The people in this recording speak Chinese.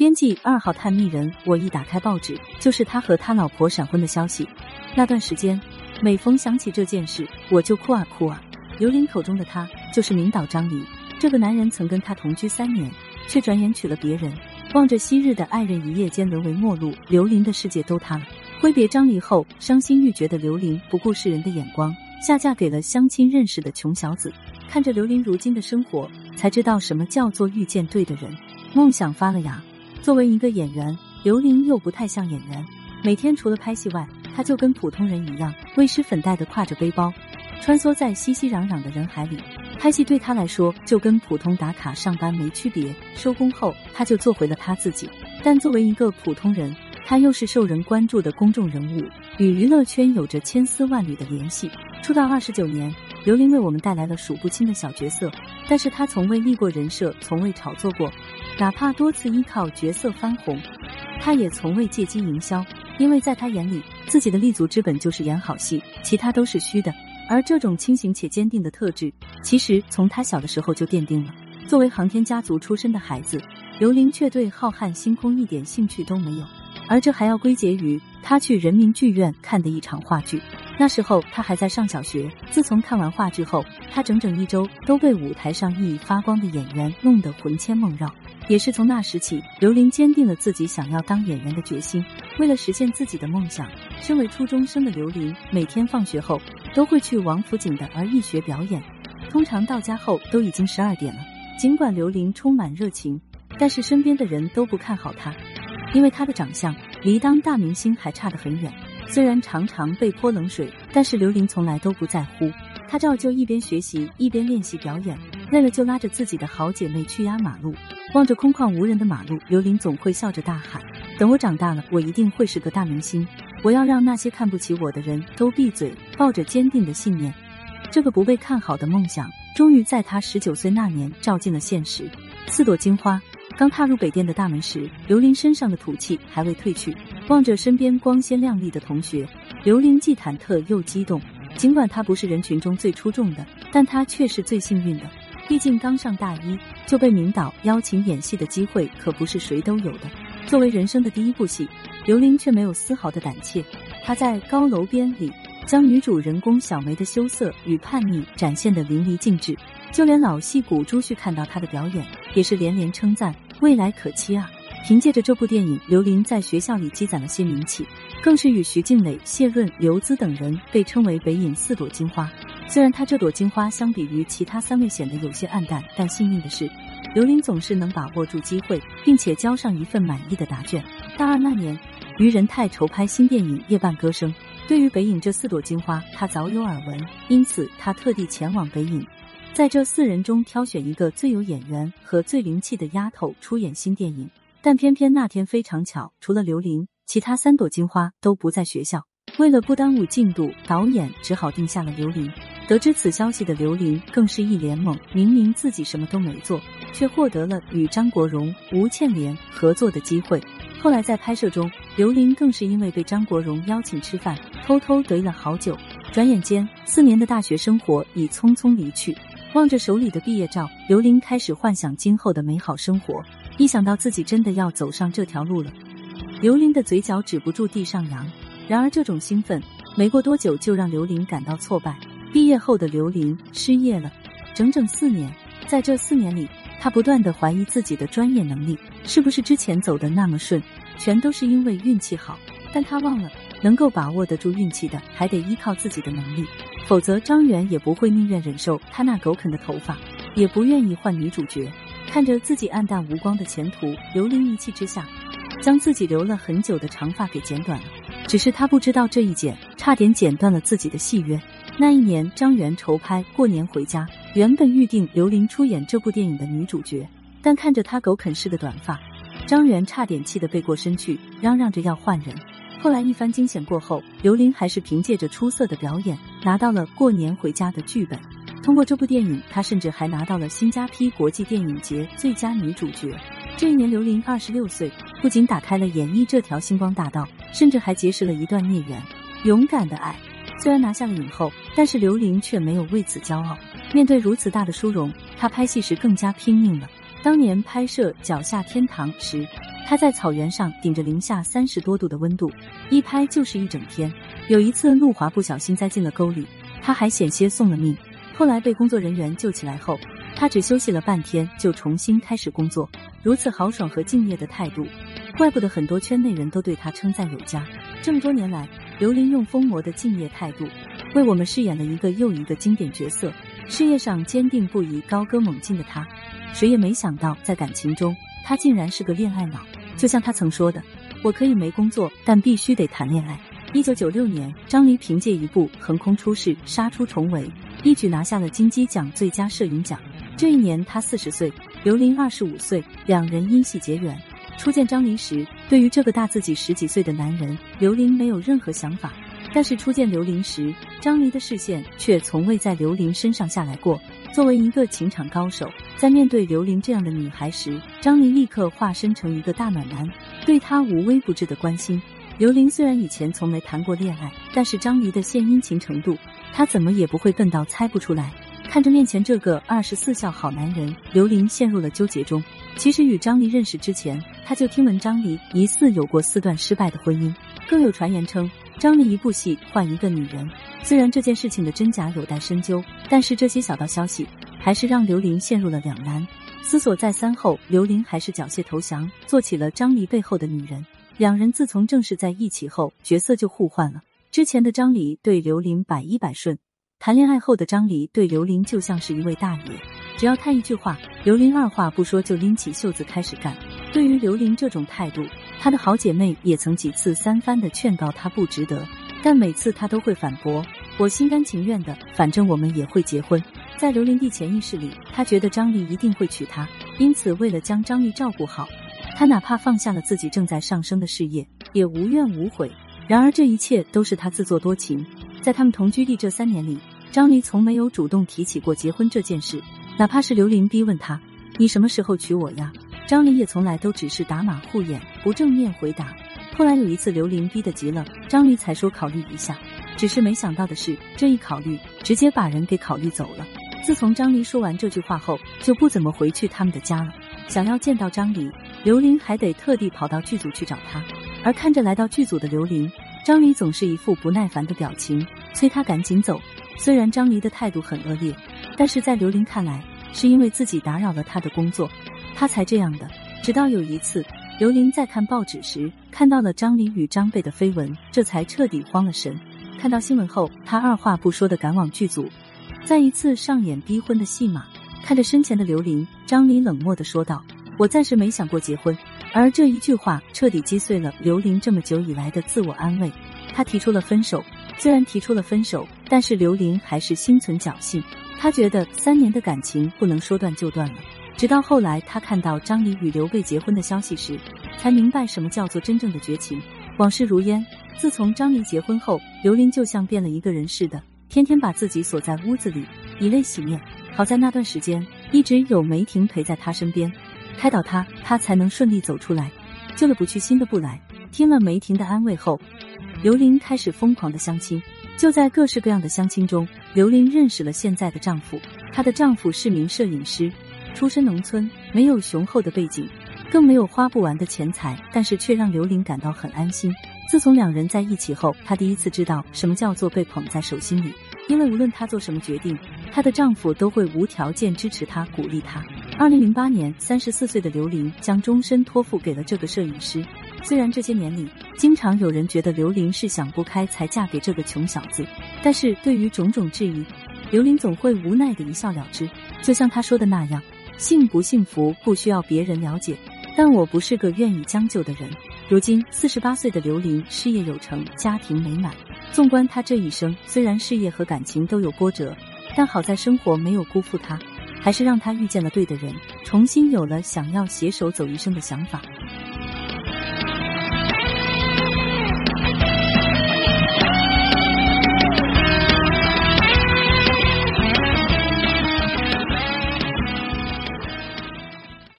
编辑二号探秘人，我一打开报纸，就是他和他老婆闪婚的消息。那段时间，每逢想起这件事，我就哭啊哭啊。刘玲口中的他，就是名导张黎。这个男人曾跟他同居三年，却转眼娶了别人。望着昔日的爱人一夜间沦为陌路，刘玲的世界都塌了。挥别张黎后，伤心欲绝的刘玲不顾世人的眼光，下嫁给了相亲认识的穷小子。看着刘玲如今的生活，才知道什么叫做遇见对的人，梦想发了芽。作为一个演员，刘玲又不太像演员。每天除了拍戏外，她就跟普通人一样，未施粉黛的挎着背包，穿梭在熙熙攘攘的人海里。拍戏对她来说就跟普通打卡上班没区别。收工后，她就做回了她自己。但作为一个普通人，她又是受人关注的公众人物，与娱乐圈有着千丝万缕的联系。出道二十九年，刘玲为我们带来了数不清的小角色，但是她从未立过人设，从未炒作过。哪怕多次依靠角色翻红，他也从未借机营销，因为在他眼里，自己的立足之本就是演好戏，其他都是虚的。而这种清醒且坚定的特质，其实从他小的时候就奠定了。作为航天家族出身的孩子，刘玲却对浩瀚星空一点兴趣都没有，而这还要归结于他去人民剧院看的一场话剧。那时候他还在上小学，自从看完话剧后，他整整一周都被舞台上熠熠发光的演员弄得魂牵梦绕。也是从那时起，刘玲坚定了自己想要当演员的决心。为了实现自己的梦想，身为初中生的刘玲每天放学后都会去王府井的儿艺学表演。通常到家后都已经十二点了。尽管刘玲充满热情，但是身边的人都不看好她，因为她的长相离当大明星还差得很远。虽然常常被泼冷水，但是刘玲从来都不在乎。她照旧一边学习一边练习表演，累了就拉着自己的好姐妹去压马路。望着空旷无人的马路，刘玲总会笑着大喊：“等我长大了，我一定会是个大明星！我要让那些看不起我的人都闭嘴！”抱着坚定的信念，这个不被看好的梦想，终于在她十九岁那年照进了现实。四朵金花刚踏入北电的大门时，刘玲身上的土气还未褪去。望着身边光鲜亮丽的同学，刘玲既忐忑又激动。尽管她不是人群中最出众的，但她却是最幸运的。毕竟刚上大一就被名导邀请演戏的机会可不是谁都有的。作为人生的第一部戏，刘玲却没有丝毫的胆怯。她在高楼边里将女主人公小梅的羞涩与叛逆展现得淋漓尽致，就连老戏骨朱旭看到她的表演也是连连称赞，未来可期啊！凭借着这部电影，刘玲在学校里积攒了些名气，更是与徐静蕾、谢润、刘孜等人被称为北影四朵金花。虽然她这朵金花相比于其他三位显得有些暗淡，但幸运的是，刘玲总是能把握住机会，并且交上一份满意的答卷。大二那年，于仁泰筹拍新电影《夜半歌声》，对于北影这四朵金花，他早有耳闻，因此他特地前往北影，在这四人中挑选一个最有演员和最灵气的丫头出演新电影。但偏偏那天非常巧，除了刘玲，其他三朵金花都不在学校。为了不耽误进度，导演只好定下了刘玲。得知此消息的刘玲更是一脸懵，明明自己什么都没做，却获得了与张国荣、吴倩莲合作的机会。后来在拍摄中，刘玲更是因为被张国荣邀请吃饭，偷偷得了好久。转眼间，四年的大学生活已匆匆离去。望着手里的毕业照，刘玲开始幻想今后的美好生活。一想到自己真的要走上这条路了，刘玲的嘴角止不住地上扬。然而，这种兴奋没过多久就让刘玲感到挫败。毕业后的刘玲失业了整整四年，在这四年里，她不断的怀疑自己的专业能力是不是之前走的那么顺，全都是因为运气好。但她忘了，能够把握得住运气的，还得依靠自己的能力，否则张元也不会宁愿忍受她那狗啃的头发，也不愿意换女主角。看着自己暗淡无光的前途，刘玲一气之下，将自己留了很久的长发给剪短了。只是她不知道这一剪，差点剪断了自己的戏约。那一年，张元筹拍《过年回家》，原本预定刘玲出演这部电影的女主角，但看着她狗啃似的短发，张元差点气得背过身去，嚷嚷着要换人。后来一番惊险过后，刘玲还是凭借着出色的表演，拿到了《过年回家》的剧本。通过这部电影，她甚至还拿到了新加坡国际电影节最佳女主角。这一年，刘玲二十六岁，不仅打开了演艺这条星光大道，甚至还结识了一段孽缘——勇敢的爱。虽然拿下了影后，但是刘玲却没有为此骄傲。面对如此大的殊荣，她拍戏时更加拼命了。当年拍摄《脚下天堂》时，她在草原上顶着零下三十多度的温度，一拍就是一整天。有一次，路华不小心栽进了沟里，她还险些送了命。后来被工作人员救起来后，她只休息了半天就重新开始工作。如此豪爽和敬业的态度，怪不得很多圈内人都对她称赞有加。这么多年来，刘琳用疯魔的敬业态度，为我们饰演了一个又一个经典角色。事业上坚定不移、高歌猛进的他，谁也没想到，在感情中，他竟然是个恋爱脑。就像他曾说的：“我可以没工作，但必须得谈恋爱。”一九九六年，张黎凭借一部《横空出世》杀出重围，一举拿下了金鸡奖最佳摄影奖。这一年他四十岁，刘琳二十五岁，两人因戏结缘。初见张黎时，对于这个大自己十几岁的男人，刘琳没有任何想法。但是初见刘琳时，张黎的视线却从未在刘琳身上下来过。作为一个情场高手，在面对刘琳这样的女孩时，张黎立刻化身成一个大暖男，对她无微不至的关心。刘琳虽然以前从没谈过恋爱，但是张黎的献殷勤程度，她怎么也不会笨到猜不出来。看着面前这个二十四孝好男人，刘琳陷入了纠结中。其实与张黎认识之前，他就听闻张黎疑似有过四段失败的婚姻，更有传言称张黎一部戏换一个女人。虽然这件事情的真假有待深究，但是这些小道消息还是让刘琳陷入了两难。思索再三后，刘琳还是缴械投降，做起了张黎背后的女人。两人自从正式在一起后，角色就互换了。之前的张黎对刘琳百依百顺，谈恋爱后的张黎对刘琳就像是一位大爷，只要他一句话，刘琳二话不说就拎起袖子开始干。对于刘玲这种态度，她的好姐妹也曾几次三番的劝告她不值得。但每次她都会反驳，我心甘情愿的，反正我们也会结婚。在刘玲的潜意识里，她觉得张丽一定会娶她，因此为了将张丽照顾好，她哪怕放下了自己正在上升的事业，也无怨无悔。然而这一切都是她自作多情。在他们同居的这三年里，张丽从没有主动提起过结婚这件事，哪怕是刘玲逼问他：“你什么时候娶我呀？”张黎也从来都只是打马虎眼，不正面回答。后来有一次，刘琳逼得急了，张黎才说考虑一下。只是没想到的是，这一考虑，直接把人给考虑走了。自从张黎说完这句话后，就不怎么回去他们的家了。想要见到张黎，刘琳还得特地跑到剧组去找他。而看着来到剧组的刘琳，张黎总是一副不耐烦的表情，催他赶紧走。虽然张黎的态度很恶劣，但是在刘琳看来，是因为自己打扰了他的工作，他才这样的。直到有一次。刘琳在看报纸时看到了张黎与张贝的绯闻，这才彻底慌了神。看到新闻后，他二话不说的赶往剧组，再一次上演逼婚的戏码。看着身前的刘琳，张黎冷漠的说道：“我暂时没想过结婚。”而这一句话彻底击碎了刘琳这么久以来的自我安慰。他提出了分手，虽然提出了分手，但是刘琳还是心存侥幸。他觉得三年的感情不能说断就断了。直到后来，他看到张黎与刘备结婚的消息时，才明白什么叫做真正的绝情。往事如烟，自从张黎结婚后，刘琳就像变了一个人似的，天天把自己锁在屋子里，以泪洗面。好在那段时间一直有梅婷陪在他身边，开导他，他才能顺利走出来。旧的不去，新的不来。听了梅婷的安慰后，刘琳开始疯狂的相亲。就在各式各样的相亲中，刘琳认识了现在的丈夫。她的丈夫是名摄影师。出身农村，没有雄厚的背景，更没有花不完的钱财，但是却让刘琳感到很安心。自从两人在一起后，她第一次知道什么叫做被捧在手心里。因为无论她做什么决定，她的丈夫都会无条件支持她、鼓励她。二零零八年，三十四岁的刘琳将终身托付给了这个摄影师。虽然这些年里，经常有人觉得刘琳是想不开才嫁给这个穷小子，但是对于种种质疑，刘琳总会无奈的一笑了之。就像她说的那样。幸不幸福不需要别人了解，但我不是个愿意将就的人。如今四十八岁的刘琳，事业有成，家庭美满。纵观她这一生，虽然事业和感情都有波折，但好在生活没有辜负她，还是让她遇见了对的人，重新有了想要携手走一生的想法。